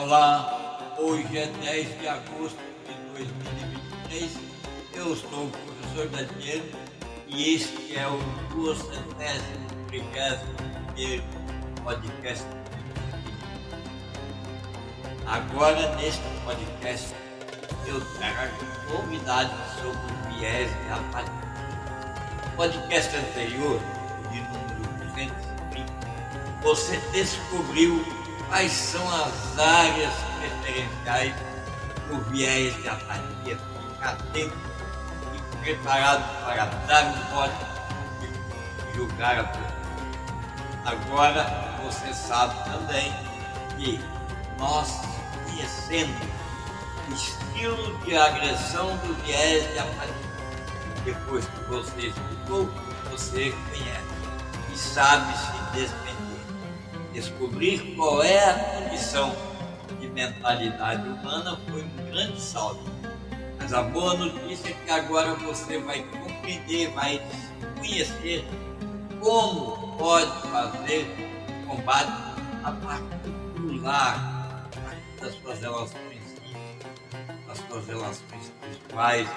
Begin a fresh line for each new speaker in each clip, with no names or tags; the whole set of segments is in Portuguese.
Olá, hoje é 10 de agosto de 2023. Eu sou o professor Daniel e este é o 231 podcast. Agora, neste podcast, eu trago novidades sobre o viés de apatia. No podcast anterior, de número 230, você descobriu quais são as áreas preferenciais do viés de apatia. Ficar atento e preparado para dar um voto e julgar a pessoa. Agora você sabe também que nós conhecendo o estilo de agressão do viés de apatia. Depois que você estudou, você conhece e sabe se defender. Descobrir qual é a condição. De mentalidade humana foi um grande salto. Mas a boa notícia é que agora você vai compreender, vai conhecer como pode fazer combate a partir do lar, a partir das suas relações das suas relações pessoais,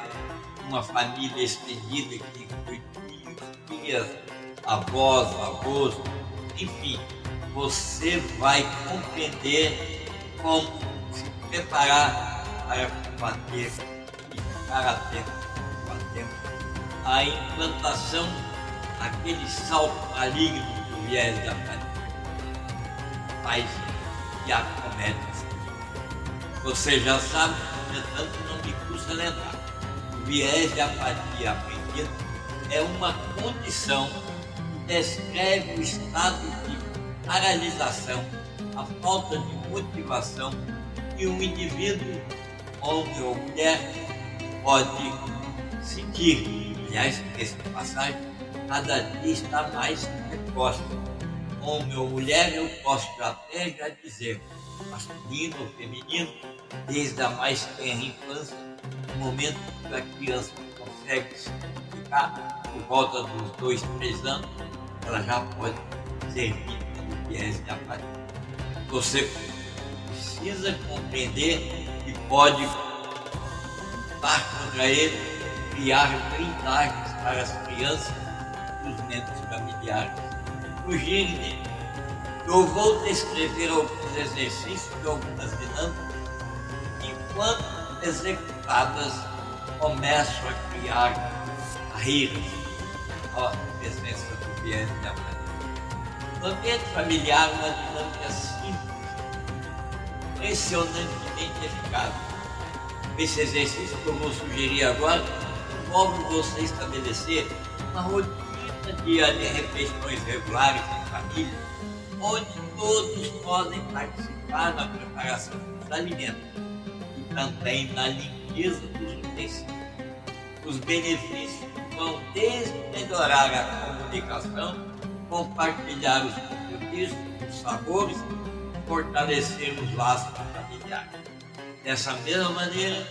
uma família estendida que inclui filhos, filhas, avós, avós, enfim, você vai compreender como se preparar para combater e ficar atento, combatendo a implantação aquele salto maligno do viés da família, mas que acomete. Você já sabe, entretanto, não me custa lembrar. O viés de apatia aprendido é uma condição que descreve o estado de paralisação, a falta de motivação que um indivíduo, homem ou mulher, pode sentir. Aliás, essa passagem cada dia está mais precoce. Homem ou mulher, eu posso até já dizer, masculino ou feminino, desde a mais tenra infância, no momento que a criança consegue se ficar por volta dos dois, três anos, ela já pode ser Você precisa compreender que pode lutar contra ele, criar blindagens para as crianças e os membros familiares, fugirem dele. Eu vou descrever alguns exercícios e algumas dinâmicas que, quando executadas, começam a criar barreiras à presença do viés de apatia. No ambiente familiar, uma dinâmica simples, impressionantemente eficaz. Esse exercício que eu vou sugerir agora envolve você estabelecer uma rotina de refeições regulares em família, onde todos podem participar na preparação dos alimentos e também na limpeza dos utensílios. Os benefícios vão desde melhorar a comunicação, compartilhar os compromissos, os sabores, fortalecer os laços familiares. Dessa mesma maneira,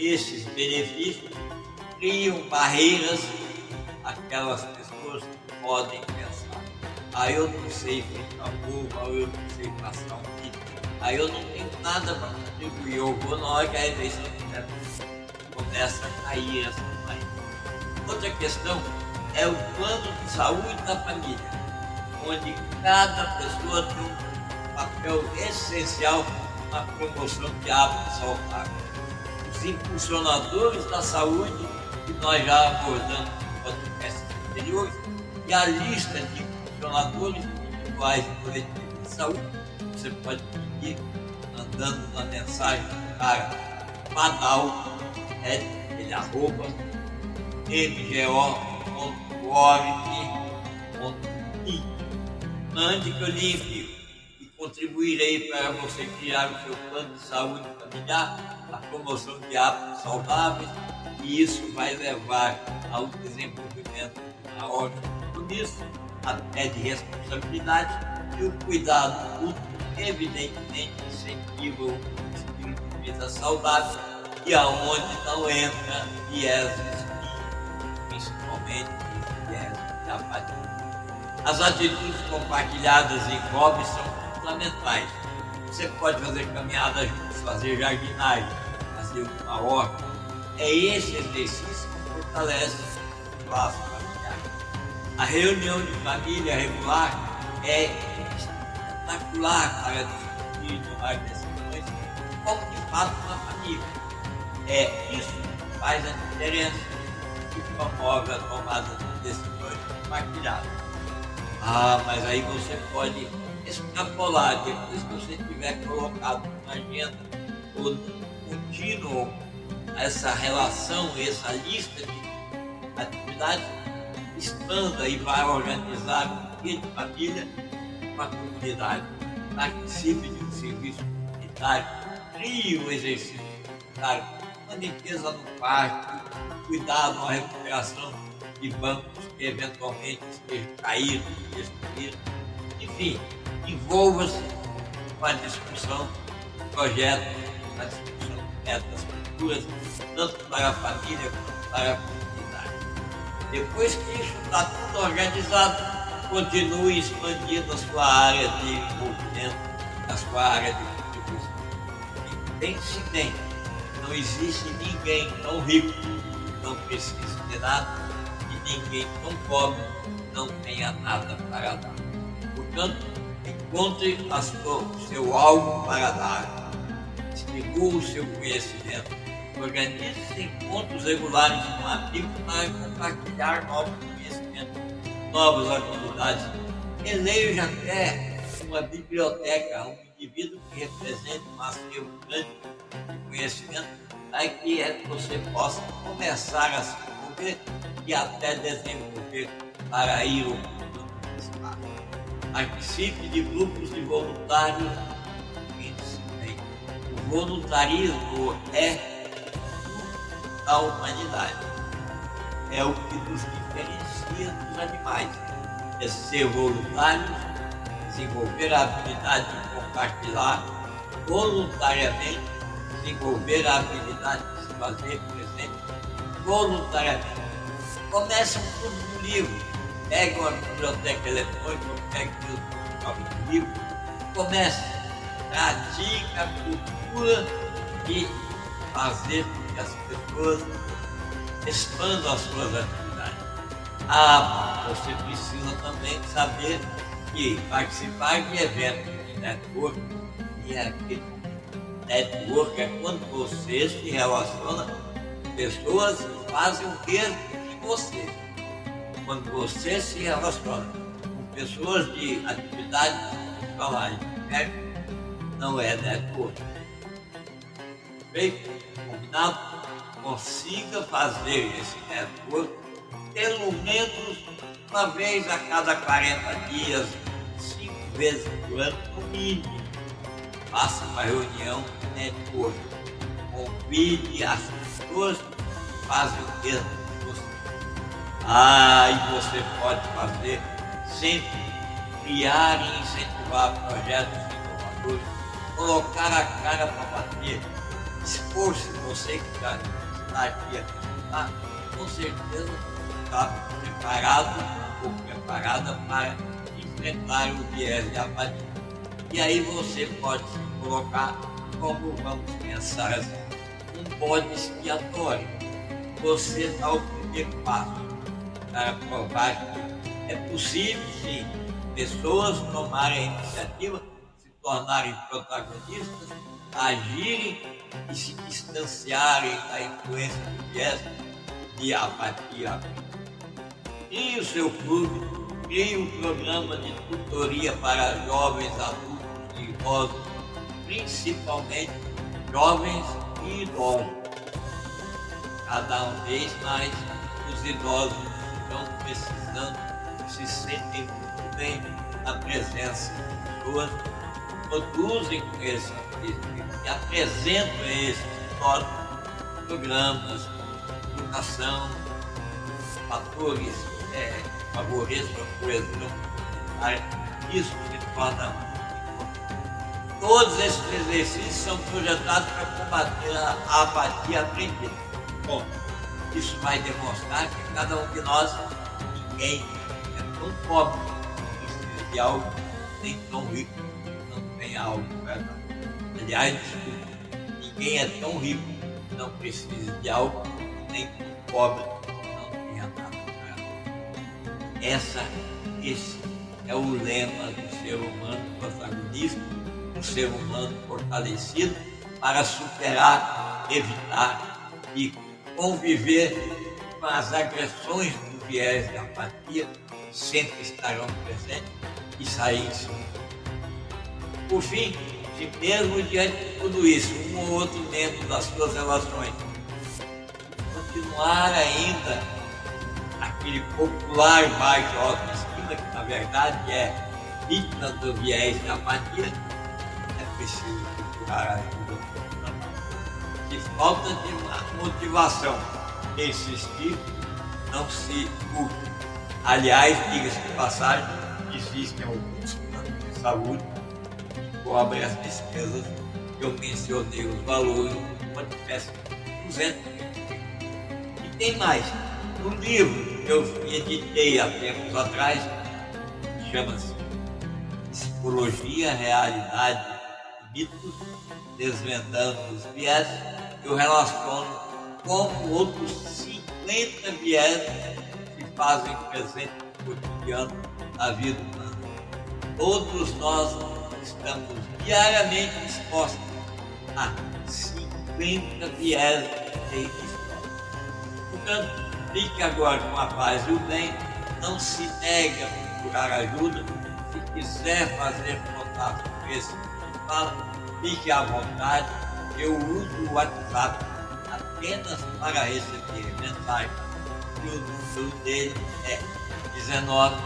esses benefícios criam barreiras àquelas pessoas que podem pensar. Ah, eu não sei fritar ovo, ou eu não sei passar um vídeo, ah, eu não tenho nada para contribuir, eu vou na hora que a refeição começa a cair essa barreira. Outra questão é o plano de saúde da família, onde cada pessoa tem um papel essencial na promoção de hábitos saudáveis. Os impulsionadores da saúde, que nós já abordamos no podcast anteriores, e a lista de impulsionadores individuais e coletivos de saúde, você pode pedir mandando uma mensagem para Padal, é, ele arroba, mgo.org.i. Mande que eu lhe envio e contribuirei para você criar o seu plano de saúde familiar, a promoção de hábitos saudáveis, e isso vai levar ao desenvolvimento da ordem do compromisso, até de responsabilidade e o cuidado mútuo, evidentemente, incentiva o estilo de vida saudável e aonde não entra vieses principalmente viés de apatia. As atitudes compartilhadas em hobbies são fundamentais. Você pode fazer caminhadas juntos, fazer jardinagem, fazer uma horta. É esse exercício que fortalece o laço familiar. A reunião de família regular é espetacular para discutir e tomar decisões como de fato uma família. É isso que faz a diferença que promove a tomada de decisões compartilhadas. Ah, mas aí você pode extrapolar depois que você tiver colocado na agenda o contínuo essa relação, essa lista de atividades, expanda e vai organizar um dia de família com a comunidade. Participe de um serviço comunitário, crie um exercício comunitário, uma limpeza no parque, cuidado na recuperação de bancos que eventualmente caídos, destruídos. Enfim, envolva-se com a discussão do projeto, a discussão de metas futuras, tanto para a família quanto para a comunidade. Depois que isso está tudo organizado, continue expandindo a sua área de envolvimento, a sua área de contribuição. Pense bem, não existe ninguém tão rico não precise de nada e ninguém tão pobre não tenha nada para dar. Portanto, encontre o seu algo para dar. Estimule o seu conhecimento. Organize encontros regulares com amigos para compartilhar novos conhecimentos, novas habilidades. Eleja até uma biblioteca, um indivíduo que represente um acervo grande de conhecimento, para que você possa começar a se envolver e até desenvolver para ir ao mundo Participe de grupos de voluntários. O voluntarismo é da humanidade. É o que nos diferencia dos animais. É ser voluntários, desenvolver a habilidade de compartilhar voluntariamente, desenvolver a habilidade de se fazer presente voluntariamente. Comece um clube do livro pegue uma biblioteca eletrônica, pegue um livro, comece, pratique a cultura de fazer com que as pessoas expandam as suas atividades. Ah, você precisa também saber que participar de eventos de network e aquele network é quando você se relaciona pessoas que fazem o mesmo que você quando você se relaciona com pessoas de atividades escolares, né? não é network. Feito? Combinado? Consiga fazer esse network pelo menos uma vez a cada 40 dias, cinco vezes por ano, no mínimo. Faça uma reunião network. Convide as pessoas que fazem o mesmo ah, e você pode fazer sempre criar e incentivar projetos inovadores, colocar a cara para bater. Esforce você que já está aqui, tá? com certeza está preparado ou preparada para enfrentar o viés de apatia. E aí você pode se colocar como vamos pensar assim, um bode expiatório. Você dá o primeiro passo para provar que é possível, sim, pessoas tomarem a iniciativa, se tornarem protagonistas, agirem e se distanciarem da influência do viés de apatia. Crie o seu clube, crie um programa de tutoria para jovens, adultos e idosos, principalmente jovens e idosos. Cada vez mais os idosos estão precisando, se sentem muito bem na presença de pessoas, produzem conhecimento e apresentam esses novos programas, educação, fatores é, favoreçam a coesão Isso se torna Todos esses exercícios são projetados para combater a apatia aprendida. Bom, isso vai demonstrar que cada um de nós, ninguém é tão pobre que precisa de algo, nem tão rico que não tem algo dar. Aliás, desculpa, ninguém é tão rico que não precise de algo, nem tão pobre que não tenha nada dar. Essa, esse é o lema do ser humano protagonista, um ser humano fortalecido para superar, evitar e conviver com as agressões do viés de apatia, sempre estarão presentes e sair em Por fim, se mesmo diante de tudo isso, um ou outro membro das suas relações continuar ainda aquele popular baixo autoestima, que na verdade é vítima do viés de apatia, preciso procurar ajuda Se falta de motivação insistir, não se culpe. Aliás, diga-se de passagem, existem alguns planos de saúde que cobrem as despesas que eu mencionei, os valores do podcast 200 E tem mais. Um livro que eu editei há tempos atrás, chama-se Psicologia, Realidade Mitos, Desvendando os Viés, eu relaciono com outros 50 viés que fazem presente no cotidiano da vida humana. Todos nós estamos diariamente expostos a 50 viés de história. Portanto, fique agora com a paz e o bem, não se negue a procurar ajuda. Se quiser fazer contato com esse fala, fique à vontade. Eu uso o WhatsApp apenas para receber mensagem. E o número dele é 19,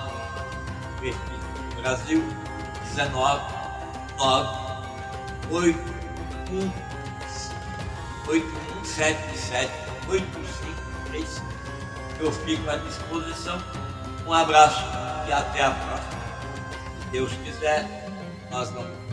Brasil, 19 9 8 1 8 1 7 7 8 5 3 5. Eu fico à disposição. Um abraço e até a próxima. Se Deus quiser, nós vamos